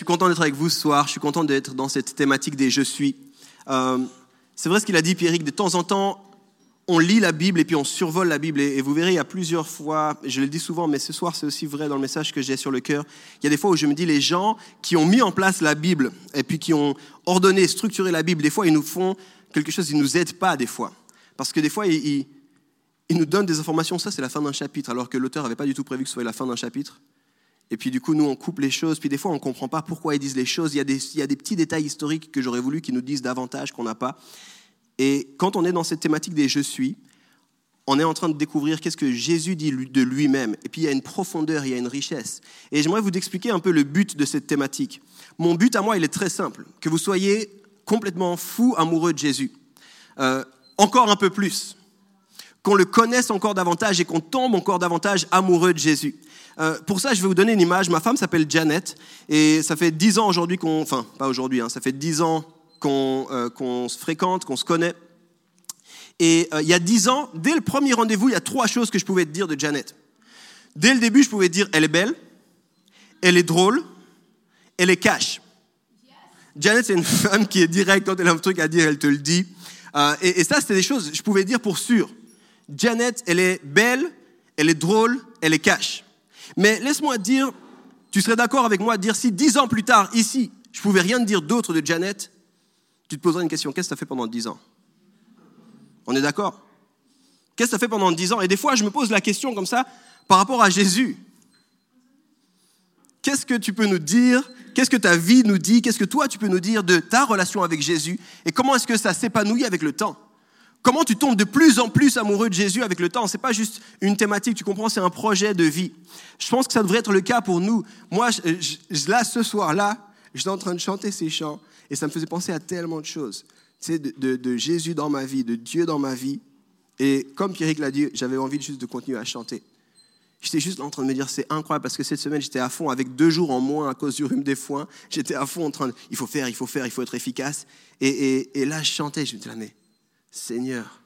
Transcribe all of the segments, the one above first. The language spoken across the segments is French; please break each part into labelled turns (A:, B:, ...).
A: suis content d'être avec vous ce soir, je suis content d'être dans cette thématique des je suis. Euh, c'est vrai ce qu'il a dit Pierrick, de temps en temps, on lit la Bible et puis on survole la Bible. Et, vous verrez, il y a plusieurs fois, je le dis souvent, mais ce soir c'est aussi vrai dans le message que j'ai sur le cœur, il y a des fois où je me dis, les gens qui ont mis en place la Bible et puis qui ont ordonné, structuré la Bible, des fois ils nous font quelque chose, ils ne nous aident pas des fois. Parce que des fois, ils nous donnent des informations, ça c'est la fin d'un chapitre, alors que l'auteur n'avait pas du tout prévu que ce soit la fin d'un chapitre. Et puis du coup, nous, on coupe les choses. Puis des fois, on ne comprend pas pourquoi ils disent les choses. Il y, a des, il y a des petits détails historiques que j'aurais voulu qu'ils nous disent davantage qu'on n'a pas. Et quand on est dans cette thématique des je suis, on est en train de découvrir qu'est-ce que Jésus dit de lui-même. Et puis il y a une profondeur, il y a une richesse. Et j'aimerais vous expliquer un peu le but de cette thématique. Mon but à moi, il est très simple. Que vous soyez complètement fou, amoureux de Jésus. Euh, encore un peu plus. Qu'on le connaisse encore davantage et qu'on tombe encore davantage amoureux de Jésus. Euh, pour ça, je vais vous donner une image. Ma femme s'appelle Janet et ça fait dix ans aujourd'hui qu'on, enfin pas aujourd'hui, hein, ça fait dix ans qu'on euh, se fréquente, qu'on se connaît. Et euh, il y a dix ans, dès le premier rendez-vous, il y a trois choses que je pouvais te dire de Janet. Dès le début, je pouvais te dire, elle est belle, elle est drôle, elle est cash. Janet, c'est une femme qui est directe, quand elle a un truc à dire, elle te le dit. et, et ça, c'était des choses, je pouvais dire pour sûr. Janet, elle est belle, elle est drôle, elle est cash. Mais laisse-moi dire, tu serais d'accord avec moi de dire si dix ans plus tard, ici, je pouvais rien dire d'autre de Janet, tu te poserais une question, qu'est-ce que tu as fait pendant dix ans? On est d'accord? Qu'est-ce que tu as fait pendant dix ans? Et des fois, je me pose la question comme ça par rapport à Jésus. Qu'est-ce que tu peux nous dire? Qu'est-ce que ta vie nous dit? Qu'est-ce que toi, tu peux nous dire de ta relation avec Jésus? Et comment est-ce que ça s'épanouit avec le temps? Comment tu tombes de plus en plus amoureux de Jésus avec le temps? C'est pas juste une thématique, tu comprends, c'est un projet de vie. Je pense que ça devrait être le cas pour nous. Moi, là, ce soir-là, j'étais en train de chanter ces chants et ça me faisait penser à tellement de choses. Tu sais, de, Jésus dans ma vie, de Dieu dans ma vie. Et comme Pierrick l'a dit, j'avais envie juste de continuer à chanter. J'étais juste en train de me dire, c'est incroyable parce que cette semaine, j'étais à fond avec deux jours en moins à cause du rhume des foins. J'étais à fond en train de, il faut faire, il faut faire, il faut être efficace. Et, et là, je chantais, je me disais, mais Seigneur,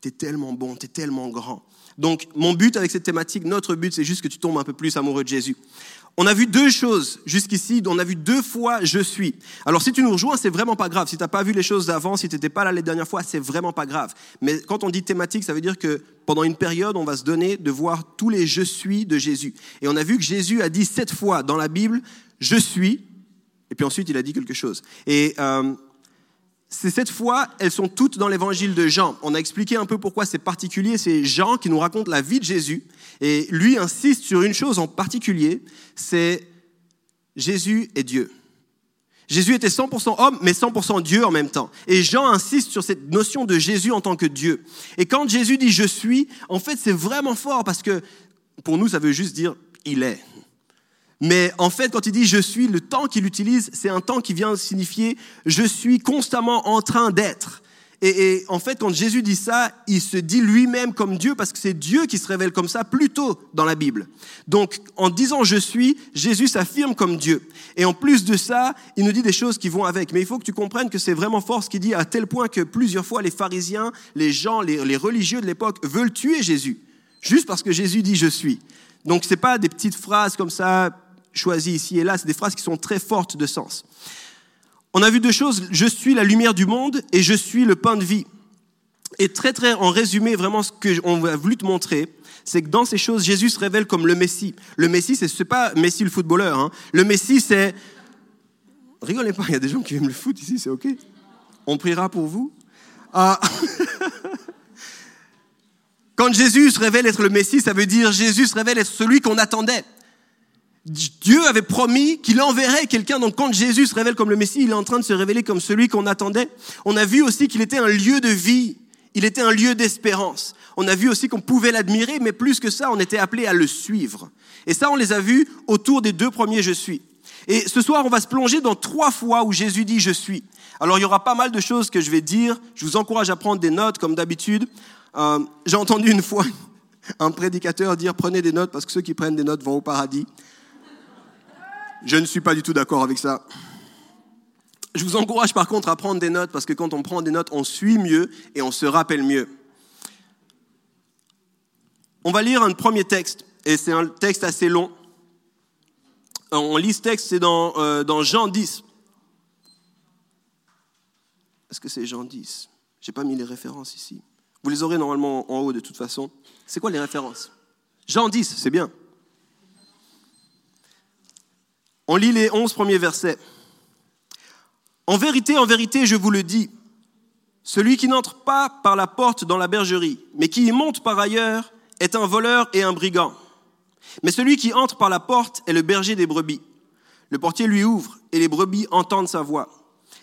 A: tu es tellement bon, tu es tellement grand. Donc, mon but avec cette thématique, notre but, c'est juste que tu tombes un peu plus amoureux de Jésus. On a vu deux choses jusqu'ici, on a vu deux fois je suis. Alors si tu nous rejoins, c'est vraiment pas grave. Si tu n'as pas vu les choses d'avant, si tu n'étais pas là les dernières fois, c'est vraiment pas grave. Mais quand on dit thématique, ça veut dire que pendant une période, on va se donner de voir tous les je suis de Jésus. Et on a vu que Jésus a dit sept fois dans la Bible, je suis, et puis ensuite il a dit quelque chose. Et euh, c'est cette fois, elles sont toutes dans l'évangile de Jean. On a expliqué un peu pourquoi c'est particulier. C'est Jean qui nous raconte la vie de Jésus. Et lui insiste sur une chose en particulier, c'est Jésus est Dieu. Jésus était 100% homme, mais 100% Dieu en même temps. Et Jean insiste sur cette notion de Jésus en tant que Dieu. Et quand Jésus dit je suis, en fait, c'est vraiment fort parce que pour nous, ça veut juste dire il est. Mais en fait, quand il dit je suis, le temps qu'il utilise, c'est un temps qui vient signifier je suis constamment en train d'être. Et, en fait, quand Jésus dit ça, il se dit lui-même comme Dieu parce que c'est Dieu qui se révèle comme ça plus tôt dans la Bible. Donc, en disant je suis, Jésus s'affirme comme Dieu. Et en plus de ça, il nous dit des choses qui vont avec. Mais il faut que tu comprennes que c'est vraiment fort ce qu'il dit à tel point que plusieurs fois les pharisiens, les gens, les, les religieux de l'époque veulent tuer Jésus. Juste parce que Jésus dit je suis. Donc, c'est pas des petites phrases comme ça choisies ici et là, c'est des phrases qui sont très fortes de sens. On a vu deux choses, je suis la lumière du monde et je suis le pain de vie. Et très très en résumé, vraiment ce qu'on a voulu te montrer, c'est que dans ces choses, Jésus se révèle comme le Messie. Le Messie, c'est pas Messi le footballeur. Hein. Le Messie, c'est... Rigolez pas, il y a des gens qui aiment le foot ici, c'est OK. On priera pour vous. Ah. Quand Jésus se révèle être le Messie, ça veut dire Jésus se révèle être celui qu'on attendait. Dieu avait promis qu'il enverrait quelqu'un. Donc quand Jésus se révèle comme le Messie, il est en train de se révéler comme celui qu'on attendait. On a vu aussi qu'il était un lieu de vie. Il était un lieu d'espérance. On a vu aussi qu'on pouvait l'admirer, mais plus que ça, on était appelé à le suivre. Et ça, on les a vus autour des deux premiers Je suis. Et ce soir, on va se plonger dans trois fois où Jésus dit je suis. Alors il y aura pas mal de choses que je vais dire. Je vous encourage à prendre des notes comme d'habitude. Euh, J'ai entendu une fois un prédicateur dire prenez des notes parce que ceux qui prennent des notes vont au paradis. Je ne suis pas du tout d'accord avec ça. Je vous encourage par contre à prendre des notes parce que quand on prend des notes, on suit mieux et on se rappelle mieux. On va lire un premier texte et c'est un texte assez long. On lit ce texte, c'est dans, euh, dans Jean 10. Est-ce que c'est Jean 10 J'ai pas mis les références ici. Vous les aurez normalement en haut de toute façon. C'est quoi les références? Jean 10, c'est bien. On lit les 11 premiers versets. En vérité, en vérité, je vous le dis, celui qui n'entre pas par la porte dans la bergerie, mais qui y monte par ailleurs, est un voleur et un brigand. Mais celui qui entre par la porte est le berger des brebis. Le portier lui ouvre, et les brebis entendent sa voix.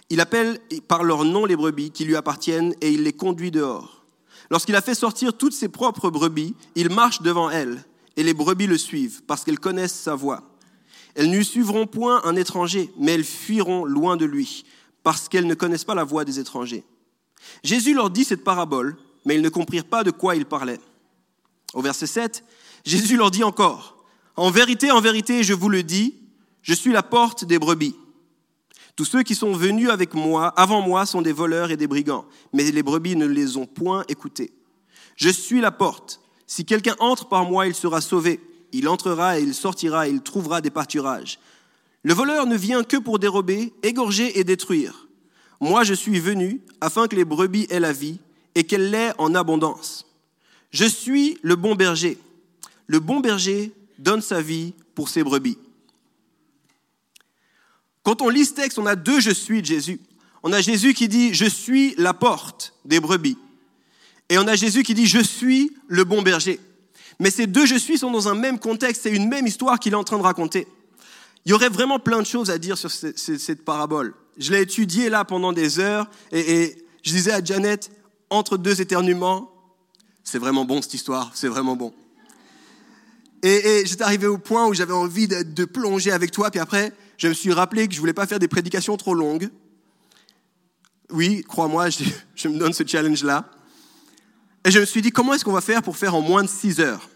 A: Il appelle par leur nom les brebis qui lui appartiennent, et il les conduit dehors. Lorsqu'il a fait sortir toutes ses propres brebis, il marche devant elles, et les brebis le suivent, parce qu'elles connaissent sa voix. Elles ne suivront point un étranger, mais elles fuiront loin de lui, parce qu'elles ne connaissent pas la voix des étrangers. Jésus leur dit cette parabole, mais ils ne comprirent pas de quoi il parlait. Au verset 7, Jésus leur dit encore, En vérité, en vérité, je vous le dis, je suis la porte des brebis. Tous ceux qui sont venus avec moi, avant moi, sont des voleurs et des brigands, mais les brebis ne les ont point écoutés. Je suis la porte. Si quelqu'un entre par moi, il sera sauvé. Il entrera et il sortira il trouvera des pâturages. Le voleur ne vient que pour dérober, égorger et détruire. Moi, je suis venu afin que les brebis aient la vie et qu'elle l'ait en abondance. Je suis le bon berger. Le bon berger donne sa vie pour ses brebis. Quand on lit ce texte, on a deux je suis de Jésus. On a Jésus qui dit je suis la porte des brebis. Et on a Jésus qui dit je suis le bon berger. Mais ces deux je suis sont dans un même contexte, c'est une même histoire qu'il est en train de raconter. Il y aurait vraiment plein de choses à dire sur cette parabole. Je l'ai étudiée là pendant des heures et, je disais à Janet, entre deux éternuements, c'est vraiment bon cette histoire, c'est vraiment bon. Et, j'étais arrivé au point où j'avais envie de, plonger avec toi, puis après, je me suis rappelé que je voulais pas faire des prédications trop longues. Oui, crois-moi, je me donne ce challenge-là. Et je me suis dit, comment est-ce qu'on va faire pour faire en moins de six heures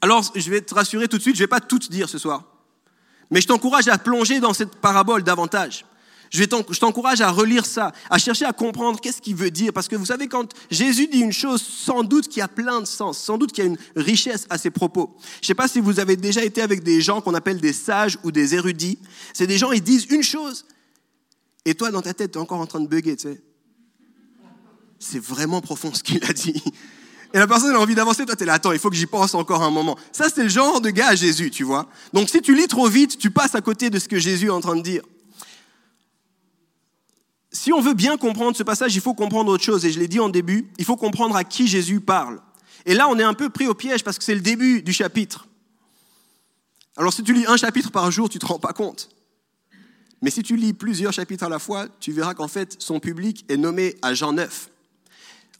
A: Alors, je vais te rassurer tout de suite, je ne vais pas tout dire ce soir. Mais je t'encourage à plonger dans cette parabole davantage. Je t'encourage à relire ça, à chercher à comprendre qu'est-ce qu'il veut dire. Parce que vous savez, quand Jésus dit une chose, sans doute qu'il y a plein de sens, sans doute qu'il y a une richesse à ses propos. Je ne sais pas si vous avez déjà été avec des gens qu'on appelle des sages ou des érudits. C'est des gens, ils disent une chose, et toi, dans ta tête, tu es encore en train de bugger, tu sais c'est vraiment profond ce qu'il a dit. Et la personne a envie d'avancer, toi tu es là, attends, il faut que j'y pense encore un moment. Ça, c'est le genre de gars à Jésus, tu vois. Donc si tu lis trop vite, tu passes à côté de ce que Jésus est en train de dire. Si on veut bien comprendre ce passage, il faut comprendre autre chose. Et je l'ai dit en début, il faut comprendre à qui Jésus parle. Et là, on est un peu pris au piège parce que c'est le début du chapitre. Alors si tu lis un chapitre par jour, tu ne te rends pas compte. Mais si tu lis plusieurs chapitres à la fois, tu verras qu'en fait, son public est nommé à Jean 9.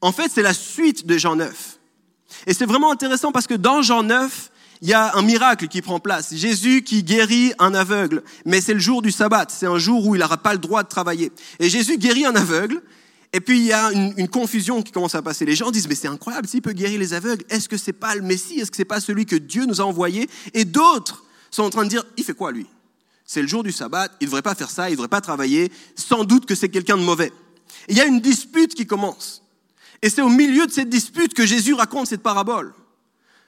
A: En fait, c'est la suite de Jean 9. Et c'est vraiment intéressant parce que dans Jean 9, il y a un miracle qui prend place. Jésus qui guérit un aveugle, mais c'est le jour du sabbat, c'est un jour où il n'aura pas le droit de travailler. Et Jésus guérit un aveugle, et puis il y a une, confusion qui commence à passer. Les gens disent, mais c'est incroyable, s'il peut guérir les aveugles, est-ce que c'est pas le Messie? Est-ce que c'est pas celui que Dieu nous a envoyé? Et d'autres sont en train de dire, il fait quoi lui? C'est le jour du sabbat, il ne devrait pas faire ça, il ne devrait pas travailler, sans doute que c'est quelqu'un de mauvais. il y a une dispute qui commence. Et c'est au milieu de cette dispute que Jésus raconte cette parabole.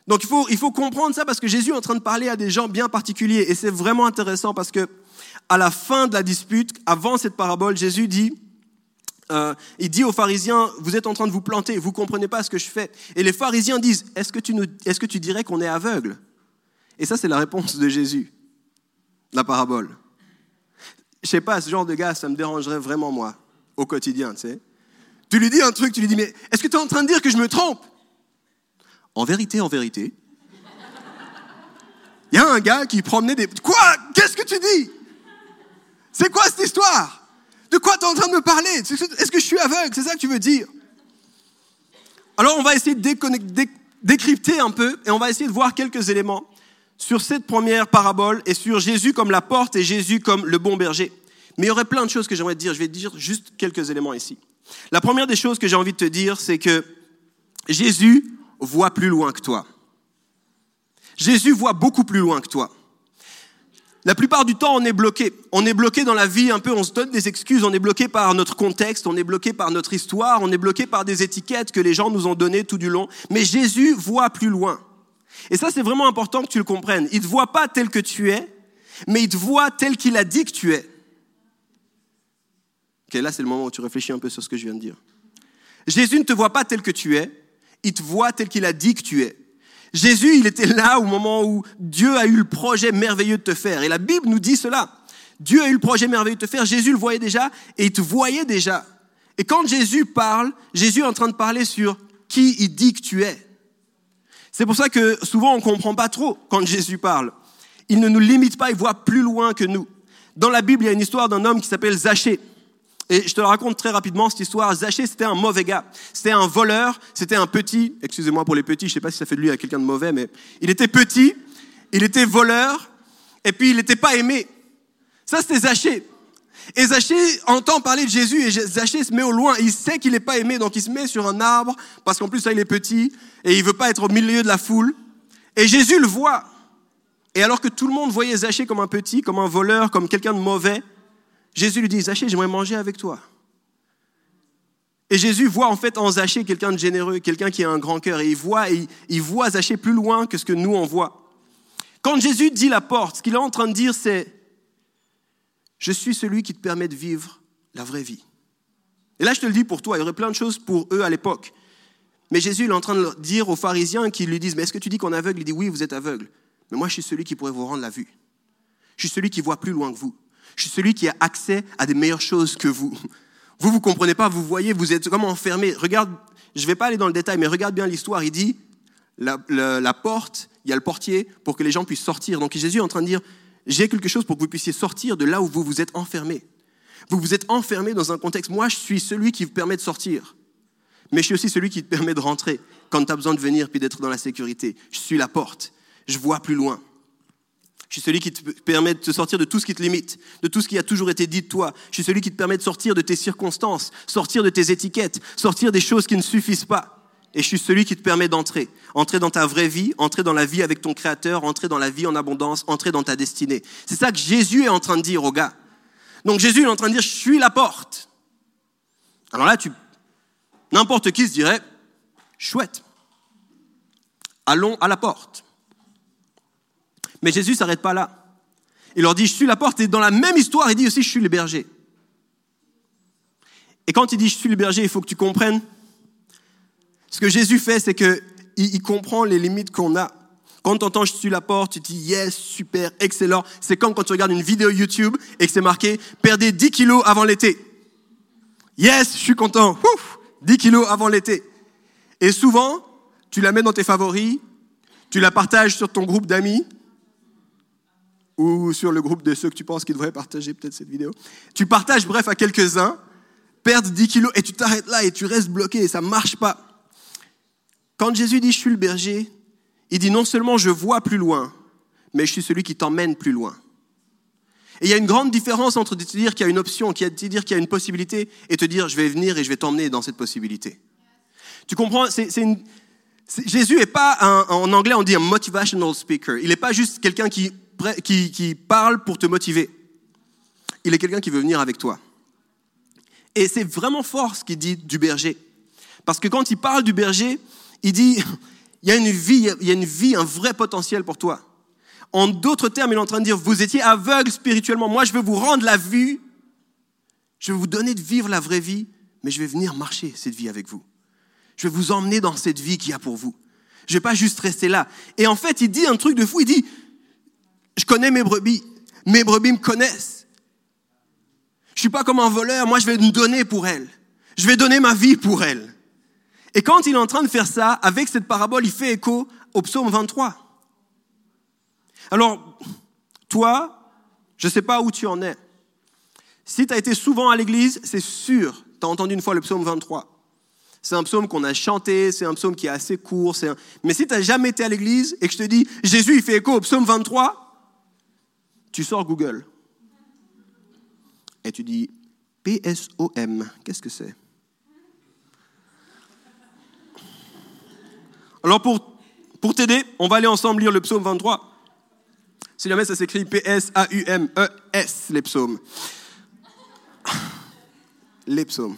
A: Donc il faut, il faut comprendre ça parce que Jésus est en train de parler à des gens bien particuliers. Et c'est vraiment intéressant parce que à la fin de la dispute, avant cette parabole, Jésus dit, euh, il dit aux pharisiens, vous êtes en train de vous planter, vous comprenez pas ce que je fais. Et les pharisiens disent, est-ce que tu, nous, est-ce que tu dirais qu'on est aveugle? Et ça, c'est la réponse de Jésus, la parabole. Je sais pas, ce genre de gars, ça me dérangerait vraiment moi, au quotidien, tu sais. Tu lui dis un truc, tu lui dis, mais est-ce que tu es en train de dire que je me trompe? En vérité, en vérité. Il y a un gars qui promenait des... Quoi? Qu'est-ce que tu dis? C'est quoi cette histoire? De quoi tu es en train de me parler? Est-ce que je suis aveugle? C'est ça que tu veux dire? Alors on va essayer de décrypter un peu et on va essayer de voir quelques éléments sur cette première parabole et sur Jésus comme la porte et Jésus comme le bon berger. Mais il y aurait plein de choses que j'aimerais dire. Je vais te dire juste quelques éléments ici. La première des choses que j'ai envie de te dire, c'est que Jésus voit plus loin que toi. Jésus voit beaucoup plus loin que toi. La plupart du temps, on est bloqué. On est bloqué dans la vie un peu, on se donne des excuses, on est bloqué par notre contexte, on est bloqué par notre histoire, on est bloqué par des étiquettes que les gens nous ont données tout du long. Mais Jésus voit plus loin. Et ça, c'est vraiment important que tu le comprennes. Il ne te voit pas tel que tu es, mais il te voit tel qu'il a dit que tu es. Ok, là, c'est le moment où tu réfléchis un peu sur ce que je viens de dire. Jésus ne te voit pas tel que tu es, il te voit tel qu'il a dit que tu es. Jésus, il était là au moment où Dieu a eu le projet merveilleux de te faire. Et la Bible nous dit cela. Dieu a eu le projet merveilleux de te faire. Jésus le voyait déjà et il te voyait déjà. Et quand Jésus parle, Jésus est en train de parler sur qui il dit que tu es. C'est pour ça que souvent on ne comprend pas trop quand Jésus parle. Il ne nous limite pas, il voit plus loin que nous. Dans la Bible, il y a une histoire d'un homme qui s'appelle Zachée. Et je te raconte très rapidement, cette histoire. Zachée, c'était un mauvais gars. C'était un voleur, c'était un petit, excusez-moi pour les petits, je sais pas si ça fait de lui à quelqu'un de mauvais, mais il était petit, il était voleur, et puis il n'était pas aimé. Ça, c'était Zachée. Et Zachée entend parler de Jésus et Zachée se met au loin. Il sait qu'il n'est pas aimé, donc il se met sur un arbre, parce qu'en plus, ça, il est petit, et il veut pas être au milieu de la foule. Et Jésus le voit. Et alors que tout le monde voyait Zachée comme un petit, comme un voleur, comme quelqu'un de mauvais, Jésus lui dit, Zachée, j'aimerais manger avec toi. Et Jésus voit en fait en Zachée quelqu'un de généreux, quelqu'un qui a un grand cœur, et il voit, il, il voit Zachée plus loin que ce que nous on voit. Quand Jésus dit la porte, ce qu'il est en train de dire, c'est Je suis celui qui te permet de vivre la vraie vie. Et là, je te le dis pour toi, il y aurait plein de choses pour eux à l'époque. Mais Jésus il est en train de dire aux pharisiens qui lui disent, mais est-ce que tu dis qu'on est aveugle? Il dit, oui, vous êtes aveugle. Mais moi, je suis celui qui pourrait vous rendre la vue. Je suis celui qui voit plus loin que vous. Je suis celui qui a accès à des meilleures choses que vous. Vous, vous comprenez pas, vous voyez, vous êtes comme enfermé. Regarde, je vais pas aller dans le détail, mais regarde bien l'histoire. Il dit, la, la, porte, il y a le portier pour que les gens puissent sortir. Donc Jésus est en train de dire, j'ai quelque chose pour que vous puissiez sortir de là où vous vous êtes enfermé. Vous vous êtes enfermé dans un contexte. Moi, je suis celui qui vous permet de sortir mais je suis aussi celui qui te permet de rentrer quand tu as besoin de venir puis d'être dans la sécurité. Je suis la porte, je vois plus loin. Je suis celui qui te permet de te sortir de tout ce qui te limite, de tout ce qui a toujours été dit de toi. Je suis celui qui te permet de sortir de tes circonstances, sortir de tes étiquettes, sortir des choses qui ne suffisent pas. Et je suis celui qui te permet d'entrer. Entrer dans ta vraie vie, entrer dans la vie avec ton Créateur, entrer dans la vie en abondance, entrer dans ta destinée. C'est ça que Jésus est en train de dire aux gars. Donc Jésus est en train de dire, je suis la porte. Alors là, tu N'importe qui se dirait, chouette, allons à la porte. Mais Jésus s'arrête pas là. Il leur dit, je suis la porte, et dans la même histoire, il dit aussi, je suis le berger. Et quand il dit, je suis le berger, il faut que tu comprennes, ce que Jésus fait, c'est qu'il il comprend les limites qu'on a. Quand tu entends je suis la porte, tu dis yes, super, excellent. C'est comme quand tu regardes une vidéo YouTube et que c'est marqué perdez 10 kilos avant l'été. Yes, je suis content. Ouf 10 kilos avant l'été. Et souvent, tu la mets dans tes favoris, tu la partages sur ton groupe d'amis ou sur le groupe de ceux que tu penses qu'ils devraient partager peut-être cette vidéo. Tu partages bref à quelques-uns, perdre 10 kilos et tu t'arrêtes là et tu restes bloqué et ça ne marche pas. Quand Jésus dit je suis le berger, il dit non seulement je vois plus loin, mais je suis celui qui t'emmène plus loin. Et il y a une grande différence entre te dire qu'il y a une option, qui te dire qu'il y a une possibilité, et te dire je vais venir et je vais t'emmener dans cette possibilité. Tu comprends? Jésus n'est pas, en anglais on dit un motivational speaker. Il n'est pas juste quelqu'un qui, qui, parle pour te motiver. Il est quelqu'un qui veut venir avec toi. Et c'est vraiment fort ce qu'il dit du berger. Parce que quand il parle du berger, il dit, il y a une vie, il y a une vie, un vrai potentiel pour toi. En d'autres termes, il est en train de dire, vous étiez aveugle spirituellement, moi je vais vous rendre la vue, je vais vous donner de vivre la vraie vie, mais je vais venir marcher cette vie avec vous. Je vais vous emmener dans cette vie qu'il y a pour vous. Je vais pas juste rester là. Et en fait, il dit un truc de fou, il dit, je connais mes brebis, mes brebis me connaissent. Je suis pas comme un voleur, moi je vais me donner pour elles. Je vais donner ma vie pour elles. Et quand il est en train de faire ça, avec cette parabole, il fait écho au psaume 23. Alors, toi, je ne sais pas où tu en es. Si tu as été souvent à l'église, c'est sûr, tu as entendu une fois le psaume 23. C'est un psaume qu'on a chanté, c'est un psaume qui est assez court. Un... Mais si tu n'as jamais été à l'église et que je te dis Jésus, il fait écho au psaume 23, tu sors Google. Et tu dis PSOM, qu'est-ce que c'est? Alors pour, pour t'aider, on va aller ensemble lire le psaume 23. Si jamais ça s'écrit P-S-A-U-M-E-S, les psaumes. Les psaumes.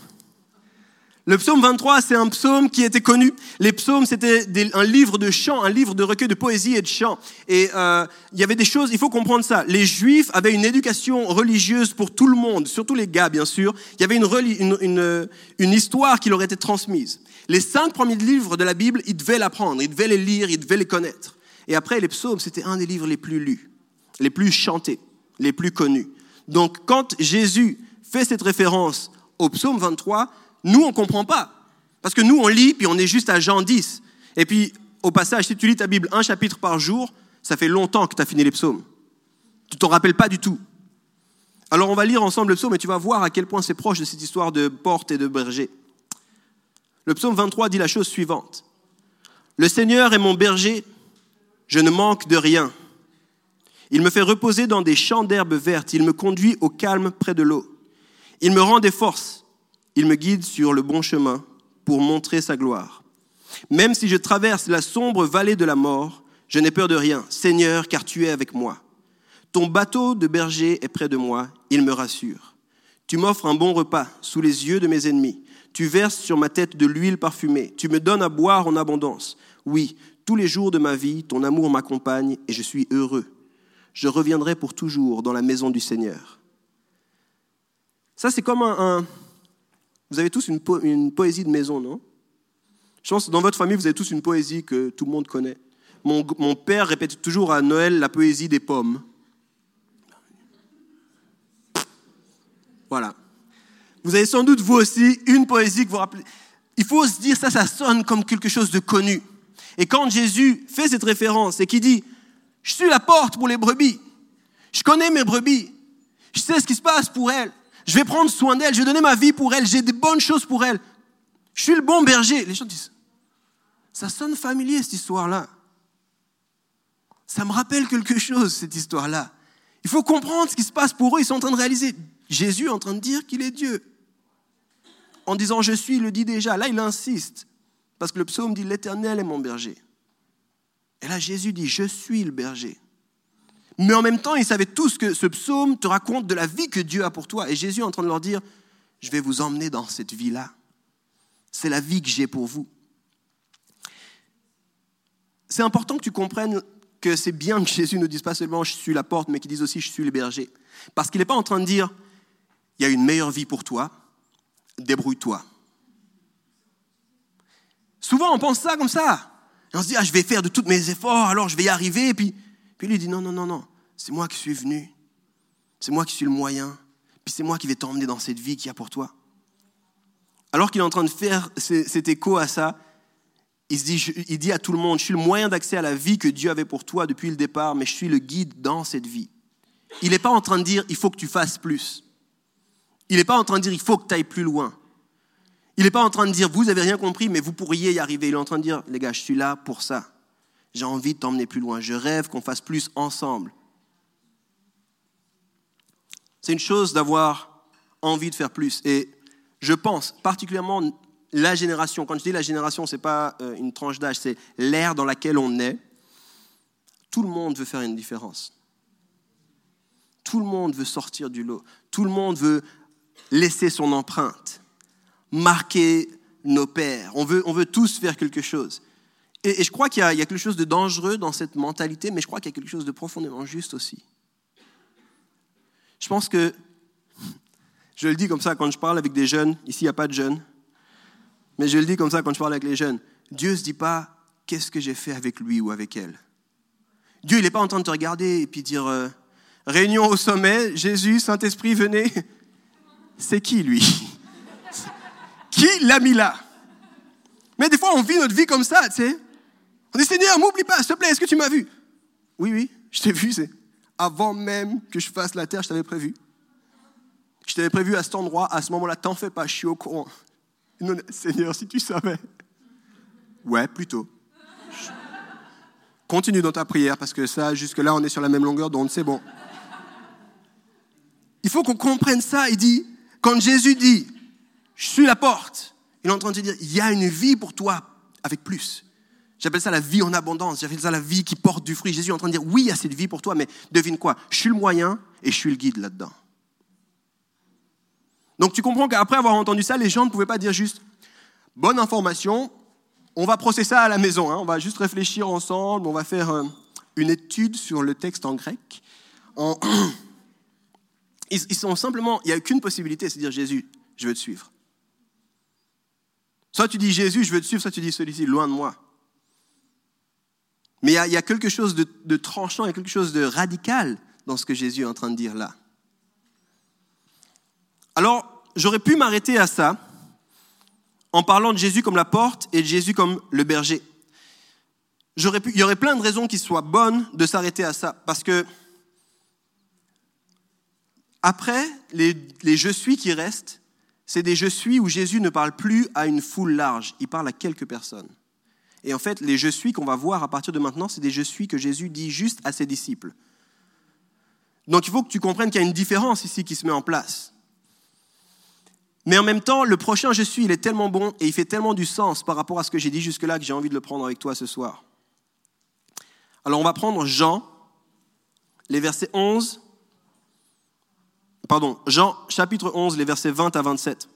A: Le psaume 23, c'est un psaume qui était connu. Les psaumes, c'était un livre de chants, un livre de recueil de poésie et de chants. Et euh, il y avait des choses, il faut comprendre ça. Les Juifs avaient une éducation religieuse pour tout le monde, surtout les gars, bien sûr. Il y avait une, une, une, histoire qui leur était transmise. Les cinq premiers livres de la Bible, ils devaient l'apprendre, ils devaient les lire, ils devaient les connaître. Et après, les psaumes, c'était un des livres les plus lus, les plus chantés, les plus connus. Donc, quand Jésus fait cette référence au psaume 23, nous, on ne comprend pas. Parce que nous, on lit, puis on est juste à Jean 10. Et puis, au passage, si tu lis ta Bible un chapitre par jour, ça fait longtemps que tu as fini les psaumes. Tu t'en rappelles pas du tout. Alors, on va lire ensemble le psaume et tu vas voir à quel point c'est proche de cette histoire de porte et de berger. Le psaume 23 dit la chose suivante. Le Seigneur est mon berger, je ne manque de rien. Il me fait reposer dans des champs d'herbes vertes, il me conduit au calme près de l'eau. Il me rend des forces il me guide sur le bon chemin pour montrer sa gloire. Même si je traverse la sombre vallée de la mort, je n'ai peur de rien, Seigneur, car tu es avec moi. Ton bateau de berger est près de moi, il me rassure. Tu m'offres un bon repas sous les yeux de mes ennemis. Tu verses sur ma tête de l'huile parfumée. Tu me donnes à boire en abondance. Oui, tous les jours de ma vie, ton amour m'accompagne et je suis heureux. Je reviendrai pour toujours dans la maison du Seigneur. Ça, c'est comme un, vous avez tous une, poésie de maison, non? Je pense que dans votre famille, vous avez tous une poésie que tout le monde connaît. Mon, père répète toujours à Noël la poésie des pommes. Voilà. Vous avez sans doute, vous aussi, une poésie que vous rappelez. Il faut se dire, ça, ça sonne comme quelque chose de connu. Et quand Jésus fait cette référence et qu'il dit, je suis la porte pour les brebis, je connais mes brebis, je sais ce qui se passe pour elles, je vais prendre soin d'elle, je vais donner ma vie pour elle, j'ai des bonnes choses pour elle. Je suis le bon berger. Les gens disent, ça sonne familier cette histoire-là. Ça me rappelle quelque chose, cette histoire-là. Il faut comprendre ce qui se passe pour eux. Ils sont en train de réaliser. Jésus est en train de dire qu'il est Dieu. En disant je suis, il le dit déjà. Là, il insiste. Parce que le psaume dit l'Éternel est mon berger. Et là, Jésus dit je suis le berger. Mais en même temps, ils savaient tous que ce psaume te raconte de la vie que Dieu a pour toi. Et Jésus est en train de leur dire, je vais vous emmener dans cette vie-là. C'est la vie que j'ai pour vous. C'est important que tu comprennes que c'est bien que Jésus ne dise pas seulement je suis la porte, mais qu'il dise aussi je suis le berger. Parce qu'il n'est pas en train de dire il y a une meilleure vie pour toi, débrouille-toi. Souvent on pense ça comme ça. on se dit ah, je vais faire de tous mes efforts, alors je vais y arriver, et puis puis lui dit, non, non, non, non, c'est moi qui suis venu. C'est moi qui suis le moyen. Puis c'est moi qui vais t'emmener dans cette vie qu'il y a pour toi. Alors qu'il est en train de faire cet écho à ça, il, se dit, il dit à tout le monde, je suis le moyen d'accès à la vie que Dieu avait pour toi depuis le départ, mais je suis le guide dans cette vie. Il n'est pas en train de dire, il faut que tu fasses plus. Il n'est pas en train de dire, il faut que tu ailles plus loin. Il n'est pas en train de dire, vous n'avez rien compris, mais vous pourriez y arriver. Il est en train de dire, les gars, je suis là pour ça j'ai envie de t'emmener plus loin. Je rêve qu'on fasse plus ensemble. C'est une chose d'avoir envie de faire plus. Et je pense particulièrement la génération, quand je dis la génération, ce n'est pas euh, une tranche d'âge, c'est l'ère dans laquelle on est. Tout le monde veut faire une différence. Tout le monde veut sortir du lot. Tout le monde veut laisser son empreinte, marquer nos pères. On veut, on veut tous faire quelque chose. Et, je crois qu'il y, a quelque chose de dangereux dans cette mentalité, mais je crois qu'il y a quelque chose de profondément juste aussi. Je pense que, je le dis comme ça quand je parle avec des jeunes, ici il n'y a pas de jeunes, mais je le dis comme ça quand je parle avec les jeunes, Dieu ne se dit pas qu'est-ce que j'ai fait avec lui ou avec elle? Dieu, il n'est pas en train de te regarder et puis dire euh, réunion au sommet, Jésus, Saint-Esprit, venez. C'est qui lui? Qui l'a mis là? Mais des fois, on vit notre vie comme ça, tu sais. On dit Seigneur, m'oublie pas, s'il te plaît, est-ce que tu m'as vu? Oui, oui, je t'ai vu, c'est avant même que je fasse la terre, je t'avais prévu. Je t'avais prévu à cet endroit, à ce moment-là, t'en fais pas, je suis au courant. Seigneur, si tu savais. Ouais, plutôt. Continue dans ta prière parce que ça, jusque-là, on est sur la même longueur d'onde, c'est bon. Il faut qu'on comprenne ça. Il dit, quand Jésus dit, je suis la porte, il est en train de dire, il y a une vie pour toi avec plus. J'appelle ça la vie en abondance, j'appelle ça la vie qui porte du fruit. Jésus est en train de dire, oui, il y a cette vie pour toi, mais devine quoi, je suis le moyen et je suis le guide là-dedans. Donc tu comprends qu'après avoir entendu ça, les gens ne pouvaient pas dire juste, bonne information, on va processer ça à la maison, hein. on va juste réfléchir ensemble, on va faire euh, une étude sur le texte en grec. Ils, sont simplement, il n'y a qu'une possibilité, c'est de dire Jésus, je veux te suivre. Soit tu dis Jésus, je veux te suivre, soit tu dis celui-ci, loin de moi. Mais il y, a, quelque chose de, tranchant, il y a quelque chose de radical dans ce que Jésus est en train de dire là. Alors, j'aurais pu m'arrêter à ça en parlant de Jésus comme la porte et de Jésus comme le berger. Pu, il y aurait plein de raisons qui soient bonnes de s'arrêter à ça, parce que après, les je suis qui restent, c'est des je suis où Jésus ne parle plus à une foule large, il parle à quelques personnes. Et en fait, les je suis qu'on va voir à partir de maintenant, c'est des je suis que Jésus dit juste à ses disciples. Donc il faut que tu comprennes qu'il y a une différence ici qui se met en place. Mais en même temps, le prochain je suis, il est tellement bon et il fait tellement du sens par rapport à ce que j'ai dit jusque-là que j'ai envie de le prendre avec toi ce soir. Alors on va prendre Jean, les versets 11, pardon, Jean chapitre 11, les versets 20 à 27.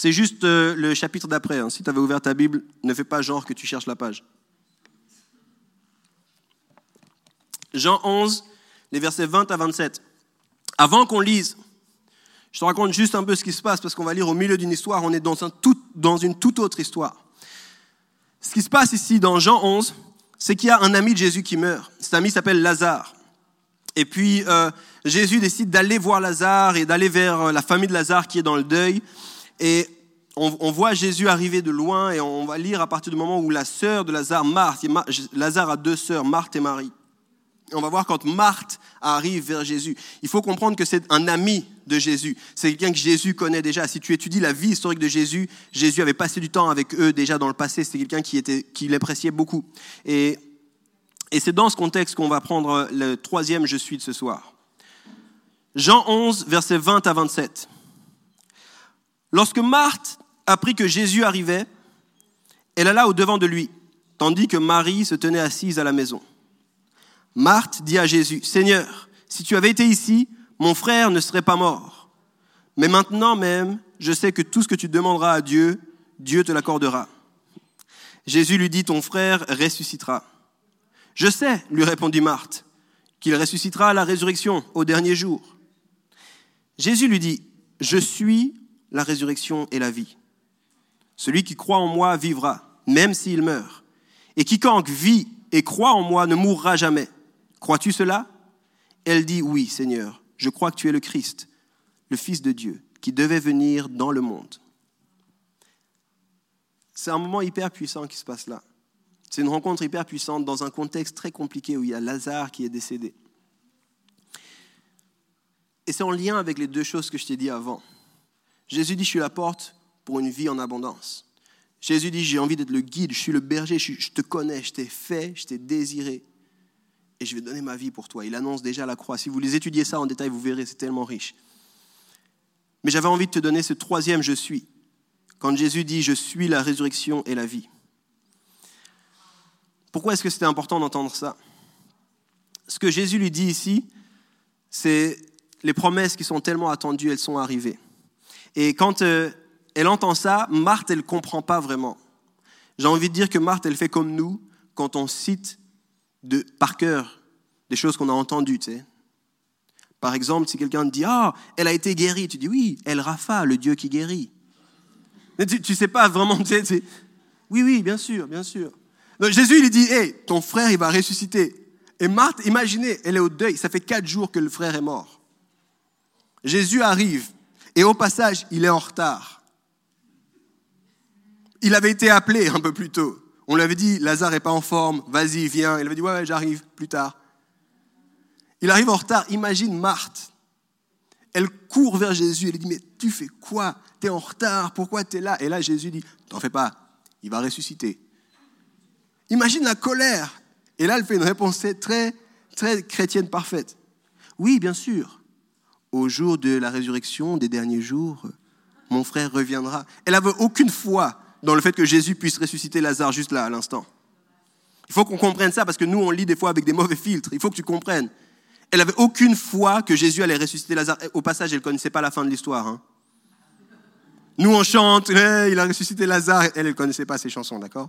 A: C'est juste euh, le chapitre d'après. Hein. Si tu avais ouvert ta Bible, ne fais pas genre que tu cherches la page. Jean 11, les versets 20 à 27. Avant qu'on lise, je te raconte juste un peu ce qui se passe parce qu'on va lire au milieu d'une histoire, on est dans, un tout, dans une toute autre histoire. Ce qui se passe ici dans Jean 11, c'est qu'il y a un ami de Jésus qui meurt. Cet ami s'appelle Lazare. Et puis euh, Jésus décide d'aller voir Lazare et d'aller vers euh, la famille de Lazare qui est dans le deuil. Et on, voit Jésus arriver de loin et on va lire à partir du moment où la sœur de Lazare, Marthe, Lazare a deux sœurs, Marthe et Marie on va voir quand Marthe arrive vers Jésus. Il faut comprendre que c'est un ami de Jésus. C'est quelqu'un que Jésus connaît déjà. Si tu étudies la vie historique de Jésus, Jésus avait passé du temps avec eux déjà dans le passé. C'était quelqu'un qui, qui l'appréciait beaucoup. Et, et c'est dans ce contexte qu'on va prendre le troisième Je suis de ce soir. Jean 11, versets 20 à 27. Lorsque Marthe apprit que Jésus arrivait, elle alla au devant de lui, tandis que Marie se tenait assise à la maison. Marthe dit à Jésus, Seigneur, si tu avais été ici, mon frère ne serait pas mort. Mais maintenant même, je sais que tout ce que tu demanderas à Dieu, Dieu te l'accordera. Jésus lui dit, ton frère ressuscitera. Je sais, lui répondit Marthe, qu'il ressuscitera à la résurrection au dernier jour. Jésus lui dit, je suis la résurrection et la vie. Celui qui croit en moi vivra, même s'il meurt. Et quiconque vit et croit en moi ne mourra jamais. Crois-tu cela? Elle dit, oui, Seigneur, je crois que tu es le Christ, le Fils de Dieu, qui devait venir dans le monde. C'est un moment hyper puissant qui se passe là. C'est une rencontre hyper puissante dans un contexte très compliqué où il y a Lazare qui est décédé. Et c'est en lien avec les deux choses que je t'ai dit avant. Jésus dit, je suis la porte pour une vie en abondance. Jésus dit, j'ai envie d'être le guide, je suis le berger, je te connais, je t'ai fait, je t'ai désiré, et je vais donner ma vie pour toi. Il annonce déjà la croix. Si vous les étudiez ça en détail, vous verrez, c'est tellement riche. Mais j'avais envie de te donner ce troisième je suis. Quand Jésus dit je suis la résurrection et la vie. Pourquoi est-ce que c'était important d'entendre ça? Ce que Jésus lui dit ici, c'est les promesses qui sont tellement attendues, elles sont arrivées. Et quand euh, elle entend ça, Marthe, elle ne comprend pas vraiment. J'ai envie de dire que Marthe, elle fait comme nous quand on cite de, par cœur des choses qu'on a entendues. Par exemple, si quelqu'un te dit Ah, elle a été guérie, tu dis Oui, elle Rapha, le Dieu qui guérit. Tu ne sais pas vraiment. Tu oui, oui, bien sûr, bien sûr. Jésus, il dit Hé, ton frère, il va ressusciter. Et Marthe, imaginez, elle est au deuil. Ça fait quatre jours que le frère est mort. Jésus arrive. Et au passage, il est en retard. Il avait été appelé un peu plus tôt. On lui avait dit, Lazare n'est pas en forme, vas-y, viens. Il avait dit, ouais, j'arrive plus tard. Il arrive en retard. Imagine Marthe. Elle court vers Jésus. Elle dit, mais tu fais quoi? Tu es en retard, pourquoi tu es là? Et là, Jésus dit, t'en fais pas, il va ressusciter. Imagine la colère. Et là, elle fait une réponse très, très chrétienne parfaite. Oui, bien sûr. Au jour de la résurrection des derniers jours, mon frère reviendra. Elle n'avait aucune foi dans le fait que Jésus puisse ressusciter Lazare juste là, à l'instant. Il faut qu'on comprenne ça parce que nous, on lit des fois avec des mauvais filtres. Il faut que tu comprennes. Elle n'avait aucune foi que Jésus allait ressusciter Lazare. Au passage, elle ne connaissait pas la fin de l'histoire. Hein. Nous, on chante, il a ressuscité Lazare. Elle, elle ne connaissait pas ces chansons, d'accord?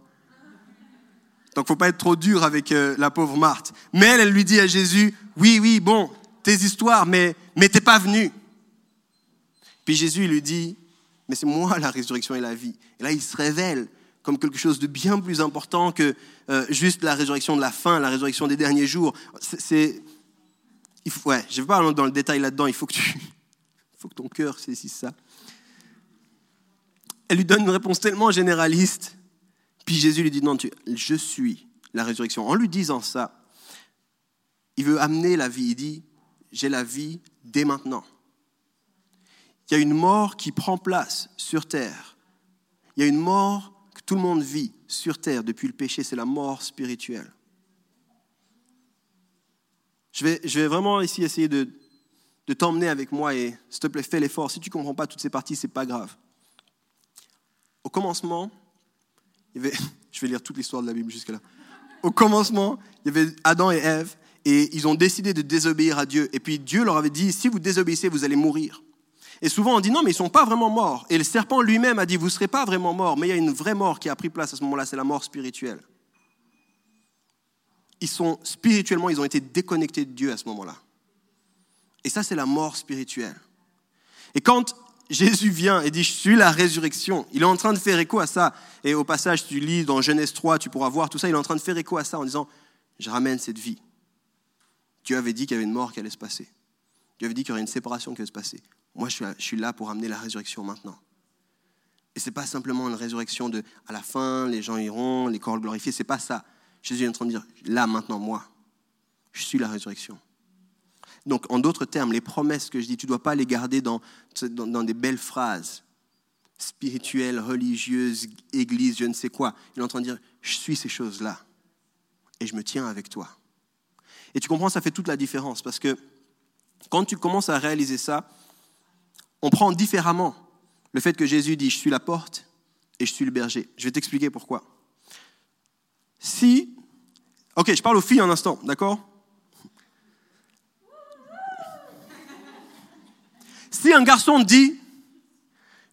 A: Donc, ne faut pas être trop dur avec euh, la pauvre Marthe. Mais elle, elle lui dit à Jésus, oui, oui, bon, tes histoires, mais, mais t'es pas venu. Puis Jésus lui dit, mais c'est moi la résurrection et la vie. Et là, il se révèle comme quelque chose de bien plus important que euh, juste la résurrection de la fin, la résurrection des derniers jours. C'est, ouais, je ne vais pas aller dans le détail là-dedans, il faut que, tu, faut que ton cœur saisisse ça. Elle lui donne une réponse tellement généraliste, puis Jésus lui dit, non, je suis la résurrection. En lui disant ça, il veut amener la vie, il dit, j'ai la vie dès maintenant. Il y a une mort qui prend place sur terre. Il y a une mort que tout le monde vit sur terre depuis le péché, c'est la mort spirituelle. Je vais, vraiment ici essayer de, t'emmener avec moi et s'il te plaît, fais l'effort. Si tu ne comprends pas toutes ces parties, ce n'est pas grave. Au commencement, je vais lire toute l'histoire de la Bible jusque-là. Au commencement, il y avait Adam et Ève et ils ont décidé de désobéir à Dieu. Et puis Dieu leur avait dit, si vous désobéissez, vous allez mourir. Et souvent on dit non, mais ils ne sont pas vraiment morts. Et le serpent lui-même a dit, vous ne serez pas vraiment morts, mais il y a une vraie mort qui a pris place à ce moment-là, c'est la mort spirituelle. Ils sont spirituellement, ils ont été déconnectés de Dieu à ce moment-là. Et ça, c'est la mort spirituelle. Et quand Jésus vient et dit, je suis la résurrection, il est en train de faire écho à ça. Et au passage, tu lis dans Genèse 3, tu pourras voir tout ça, il est en train de faire écho à ça en disant, je ramène cette vie. Dieu avait dit qu'il y avait une mort qui allait se passer. Dieu avait dit qu'il y aurait une séparation qui allait se passer. Moi, je suis là pour amener la résurrection maintenant. Et ce n'est pas simplement une résurrection de à la fin, les gens iront, les corps glorifiés. Ce n'est pas ça. Jésus est en train de dire là, maintenant, moi, je suis la résurrection. Donc, en d'autres termes, les promesses que je dis, tu ne dois pas les garder dans, dans, dans, des belles phrases spirituelles, religieuses, église, je ne sais quoi. Il est en train de dire je suis ces choses-là et je me tiens avec toi. Et tu comprends, ça fait toute la différence parce que quand tu commences à réaliser ça, on prend différemment le fait que Jésus dit, je suis la porte et je suis le berger. Je vais t'expliquer pourquoi. Si, ok, je parle aux filles un instant, d'accord? Si un garçon dit,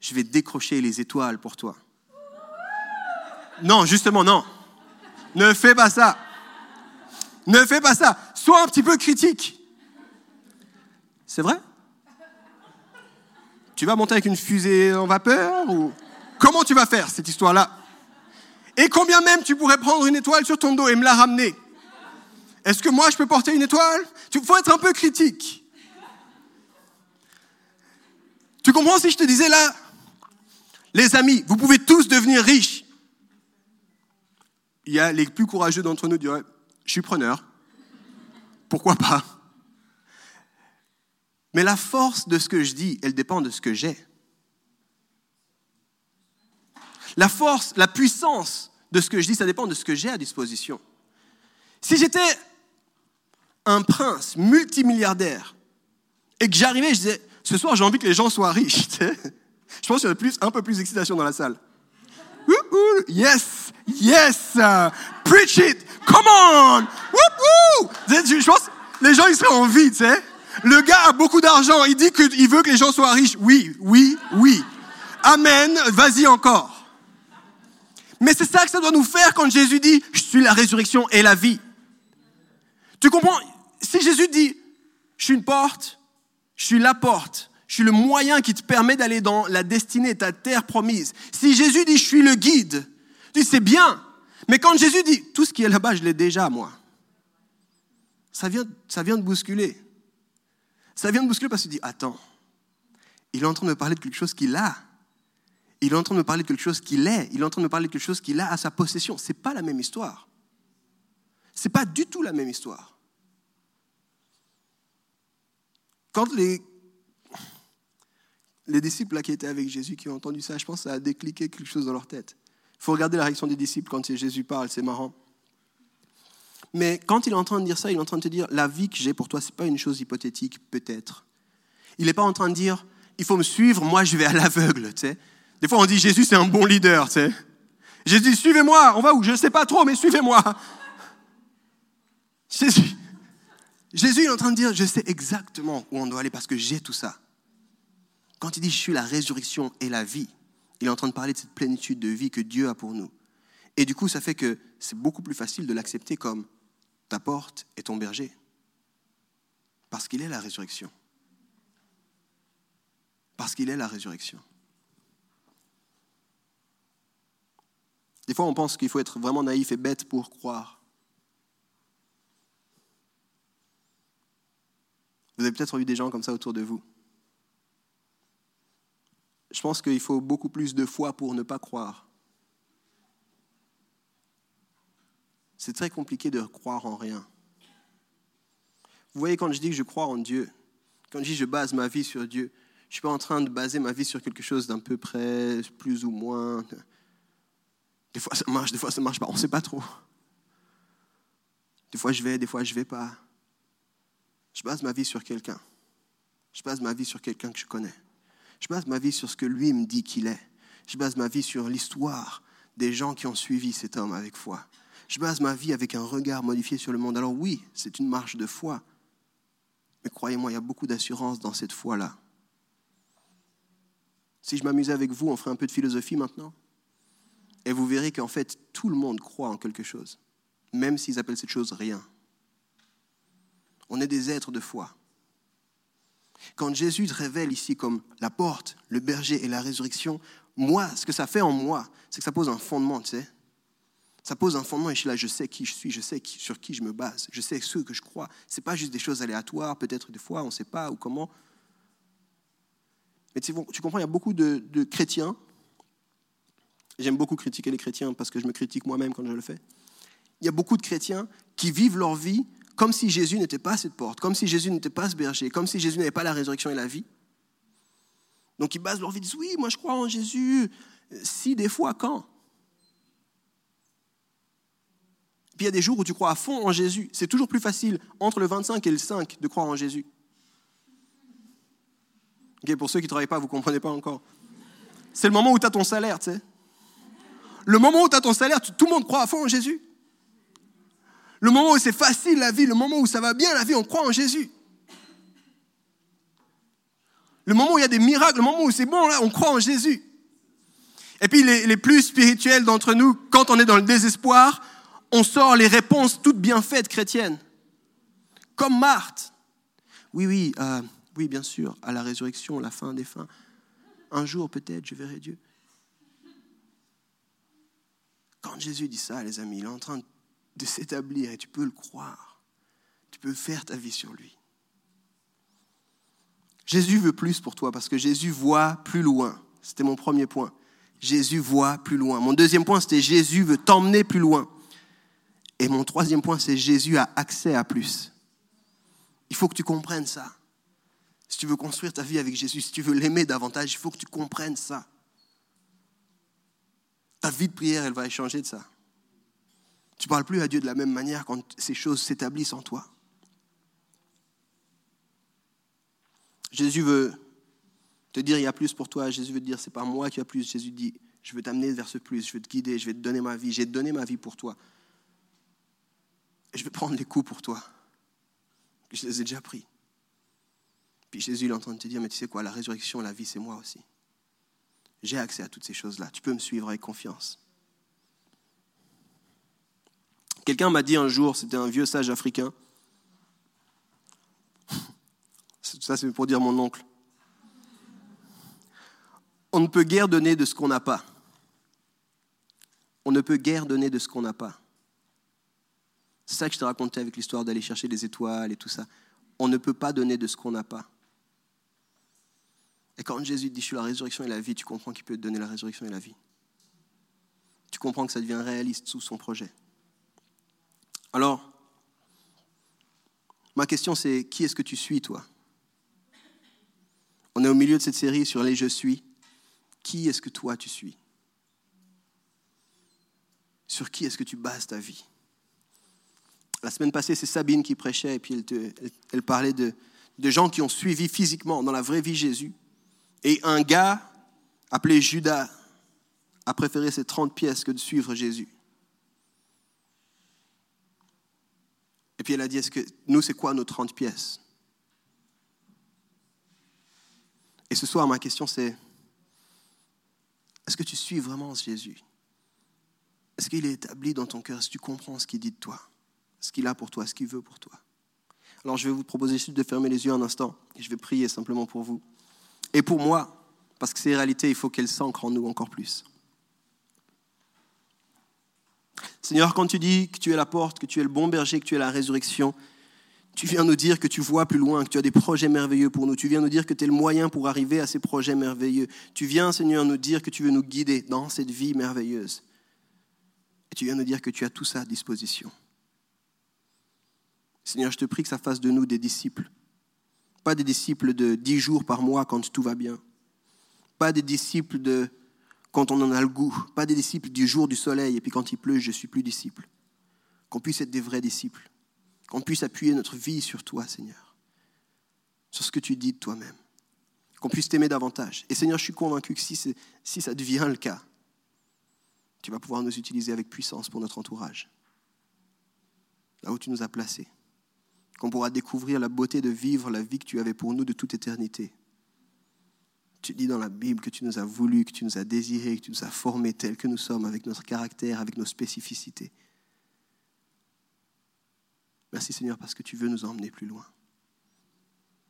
A: je vais décrocher les étoiles pour toi. Non, justement, non. Ne fais pas ça. Ne fais pas ça. Sois un petit peu critique. C'est vrai? Tu vas monter avec une fusée en vapeur comment tu vas faire cette histoire-là? Et combien même tu pourrais prendre une étoile sur ton dos et me la ramener? Est-ce que moi je peux porter une étoile? Il faut être un peu critique. Tu comprends si je te disais là, les amis, vous pouvez tous devenir riches. Il y a les plus courageux d'entre nous qui diraient, je suis preneur. Pourquoi pas? Mais la force de ce que je dis, elle dépend de ce que j'ai. La force, la puissance de ce que je dis, ça dépend de ce que j'ai à disposition. Si j'étais un prince multimilliardaire et que j'arrivais, je disais, ce soir j'ai envie que les gens soient riches, je pense qu'il y aurait plus, un peu plus d'excitation dans la salle. Yes, yes, preach it, come on, je pense les gens ils seraient en vie, tu sais. Le gars a beaucoup d'argent, il dit qu'il veut que les gens soient riches. Oui, oui, oui. Amen, vas-y encore. Mais c'est ça que ça doit nous faire quand Jésus dit, je suis la résurrection et la vie. Tu comprends? Si Jésus dit, je suis une porte, je suis la porte, je suis le moyen qui te permet d'aller dans la destinée, ta terre promise. Si Jésus dit, je suis le guide, tu dis, c'est bien. Mais quand Jésus dit, tout ce qui est là-bas, je l'ai déjà, moi, ça vient, ça vient de bousculer. Ça vient de bousculer parce qu'il dit, attends, il est en train de me parler de quelque chose qu'il a. Il est en train de me parler de quelque chose qu'il est. Il est en train de me parler de quelque chose qu'il a à sa possession. Ce n'est pas la même histoire. Ce n'est pas du tout la même histoire. Quand les... Les disciples là, qui étaient avec Jésus, qui ont entendu ça, je pense que ça a décliqué quelque chose dans leur tête. Il faut regarder la réaction des disciples quand Jésus parle, c'est marrant. Mais quand il est en train de dire ça, il est en train de te dire, la vie que j'ai pour toi, ce n'est pas une chose hypothétique, peut-être. Il n'est pas en train de dire, il faut me suivre, moi je vais à l'aveugle. Tu sais. Des fois on dit, Jésus c'est un bon leader. Tu sais. Jésus, suivez-moi, on va où? Je ne sais pas trop, mais suivez-moi. Jésus, Jésus est en train de dire, je sais exactement où on doit aller parce que j'ai tout ça. Quand il dit, je suis la résurrection et la vie, il est en train de parler de cette plénitude de vie que Dieu a pour nous. Et du coup, ça fait que c'est beaucoup plus facile de l'accepter comme ta porte et ton berger. Parce qu'il est la résurrection. Parce qu'il est la résurrection. Des fois, on pense qu'il faut être vraiment naïf et bête pour croire. Vous avez peut-être vu des gens comme ça autour de vous. Je pense qu'il faut beaucoup plus de foi pour ne pas croire. C'est très compliqué de croire en rien. Vous voyez, quand je dis que je crois en Dieu, quand je dis que je base ma vie sur Dieu, je ne suis pas en train de baser ma vie sur quelque chose d'un peu près, plus ou moins. Des fois ça marche, des fois ça ne marche pas, on ne sait pas trop. Des fois je vais, des fois je ne vais pas. Je base ma vie sur quelqu'un. Je base ma vie sur quelqu'un que je connais. Je base ma vie sur ce que lui me dit qu'il est. Je base ma vie sur l'histoire des gens qui ont suivi cet homme avec foi. Je base ma vie avec un regard modifié sur le monde. Alors oui, c'est une marche de foi. Mais croyez-moi, il y a beaucoup d'assurance dans cette foi-là. Si je m'amusais avec vous, on ferait un peu de philosophie maintenant. Et vous verrez qu'en fait, tout le monde croit en quelque chose, même s'ils appellent cette chose rien. On est des êtres de foi. Quand Jésus te révèle ici comme la porte, le berger et la résurrection, moi, ce que ça fait en moi, c'est que ça pose un fondement, tu sais. Ça pose un fondement et je suis là, je sais qui je suis, je sais sur qui je me base, je sais ce que je crois. Ce n'est pas juste des choses aléatoires, peut-être des fois, on ne sait pas ou comment. Mais tu, comprends, il y a beaucoup de, de chrétiens. J'aime beaucoup critiquer les chrétiens parce que je me critique moi-même quand je le fais. Il y a beaucoup de chrétiens qui vivent leur vie comme si Jésus n'était pas cette porte, comme si Jésus n'était pas ce berger, comme si Jésus n'avait pas la résurrection et la vie. Donc ils basent leur vie, ils disent oui, moi je crois en Jésus. Si, des fois, quand? Puis il y a des jours où tu crois à fond en Jésus. C'est toujours plus facile entre le 25 et le 5 de croire en Jésus. pour ceux qui ne travaillent pas, vous ne comprenez pas encore. C'est le moment où tu as ton salaire, tu sais. Le moment où tu as ton salaire, tout le monde croit à fond en Jésus. Le moment où c'est facile la vie, le moment où ça va bien la vie, on croit en Jésus. Le moment où il y a des miracles, le moment où c'est bon, là, on croit en Jésus. Et puis les, plus spirituels d'entre nous, quand on est dans le désespoir, on sort les réponses toutes bien faites chrétiennes. Comme Marthe. Oui, oui, euh, oui, bien sûr, à la résurrection, la fin des fins. Un jour peut-être, je verrai Dieu. Quand Jésus dit ça, les amis, il est en train de de s'établir et tu peux le croire. Tu peux faire ta vie sur lui. Jésus veut plus pour toi parce que Jésus voit plus loin. C'était mon premier point. Jésus voit plus loin. Mon deuxième point, c'était Jésus veut t'emmener plus loin. Et mon troisième point, c'est Jésus a accès à plus. Il faut que tu comprennes ça. Si tu veux construire ta vie avec Jésus, si tu veux l'aimer davantage, il faut que tu comprennes ça. Ta vie de prière, elle va échanger de ça. Tu ne parles plus à Dieu de la même manière quand ces choses s'établissent en toi. Jésus veut te dire il y a plus pour toi. Jésus veut te dire c'est pas moi qui a plus. Jésus dit je veux t'amener vers ce plus. Je veux te guider. Je vais te donner ma vie. J'ai donné ma vie pour toi. Et je vais prendre les coups pour toi. Je les ai déjà pris. Puis Jésus est en train de te dire mais tu sais quoi, la résurrection, la vie, c'est moi aussi. J'ai accès à toutes ces choses-là. Tu peux me suivre avec confiance. Quelqu'un m'a dit un jour, c'était un vieux sage africain, ça c'est pour dire mon oncle, on ne peut guère donner de ce qu'on n'a pas. On ne peut guère donner de ce qu'on n'a pas. C'est ça que je te racontais avec l'histoire d'aller chercher les étoiles et tout ça. On ne peut pas donner de ce qu'on n'a pas. Et quand Jésus dit je suis la résurrection et la vie, tu comprends qu'il peut te donner la résurrection et la vie. Tu comprends que ça devient réaliste sous son projet. Alors, ma question c'est, qui est-ce que tu suis, toi? On est au milieu de cette série sur les je suis. Qui est-ce que toi tu suis? Sur qui est-ce que tu bases ta vie? La semaine passée, c'est Sabine qui prêchait et puis elle, parlait de, de gens qui ont suivi physiquement dans la vraie vie Jésus. Et un gars appelé Judas a préféré ses 30 pièces que de suivre Jésus. Et puis elle a dit, est-ce que nous, c'est quoi nos 30 pièces? Et ce soir, ma question, c'est, est-ce que tu suis vraiment Jésus? Est-ce qu'il est établi dans ton cœur? Est-ce que tu comprends ce qu'il dit de toi? Ce qu'il a pour toi, ce qu'il veut pour toi? Alors je vais vous proposer juste de fermer les yeux un instant et je vais prier simplement pour vous. Et pour moi, parce que ces réalités, il faut qu'elles s'ancrent en nous encore plus. Seigneur, quand tu dis que tu es la porte, que tu es le bon berger, que tu es la résurrection, tu viens nous dire que tu vois plus loin, que tu as des projets merveilleux pour nous. Tu viens nous dire que tu es le moyen pour arriver à ces projets merveilleux. Tu viens, Seigneur, nous dire que tu veux nous guider dans cette vie merveilleuse. Et tu viens nous dire que tu as tout ça à disposition. Seigneur, je te prie que ça fasse de nous des disciples. Pas des disciples de dix jours par mois quand tout va bien. Pas des disciples de quand on en a le goût. Pas des disciples du jour du soleil et puis quand il pleut, je suis plus disciple. Qu'on puisse être des vrais disciples qu'on puisse appuyer notre vie sur toi, Seigneur, sur ce que tu dis de toi-même, qu'on puisse t'aimer davantage. Et Seigneur, je suis convaincu que si, si ça devient le cas, tu vas pouvoir nous utiliser avec puissance pour notre entourage, là où tu nous as placés, qu'on pourra découvrir la beauté de vivre la vie que tu avais pour nous de toute éternité. Tu dis dans la Bible que tu nous as voulu, que tu nous as désirés, que tu nous as formés tels que nous sommes, avec notre caractère, avec nos spécificités. Merci Seigneur parce que tu veux nous emmener plus loin.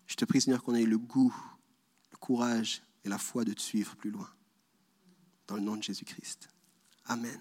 A: Je te prie Seigneur qu'on ait le goût, le courage et la foi de te suivre plus loin. Dans le nom de Jésus-Christ. Amen.